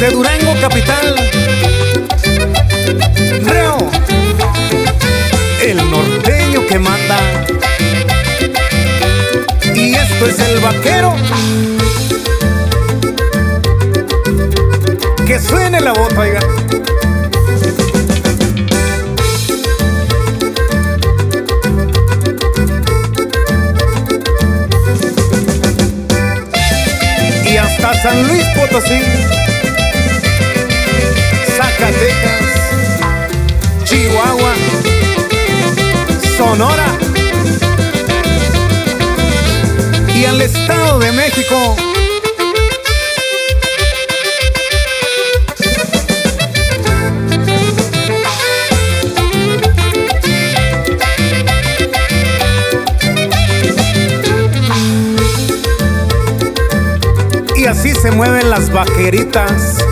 Desde Durango capital, Reo, el norteño que manda. Y esto es el vaquero. Que suene la bota, oiga. San Luis Potosí, Zacatecas, Chihuahua, Sonora y al Estado de México. Y así se mueven las vaqueritas.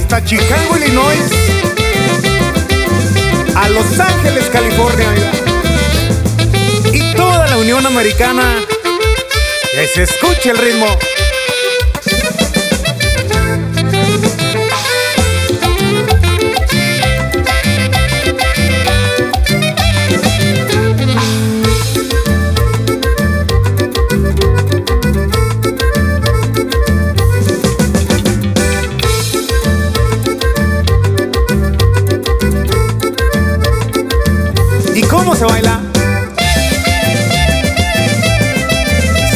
Hasta Chicago, Illinois. A Los Ángeles, California. Y toda la Unión Americana. Que se escuche el ritmo. Cómo se baila?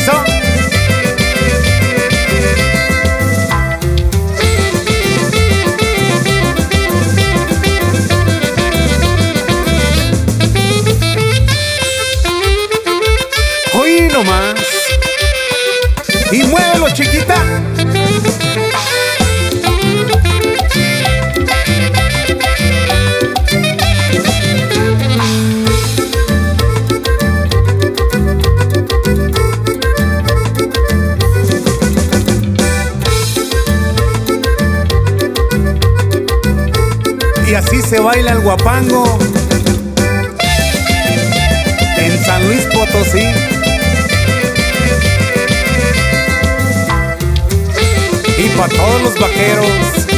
So- Hoy nomás. Y muévelo, chiquita. Y así se baila el guapango en San Luis Potosí. Y para todos los vaqueros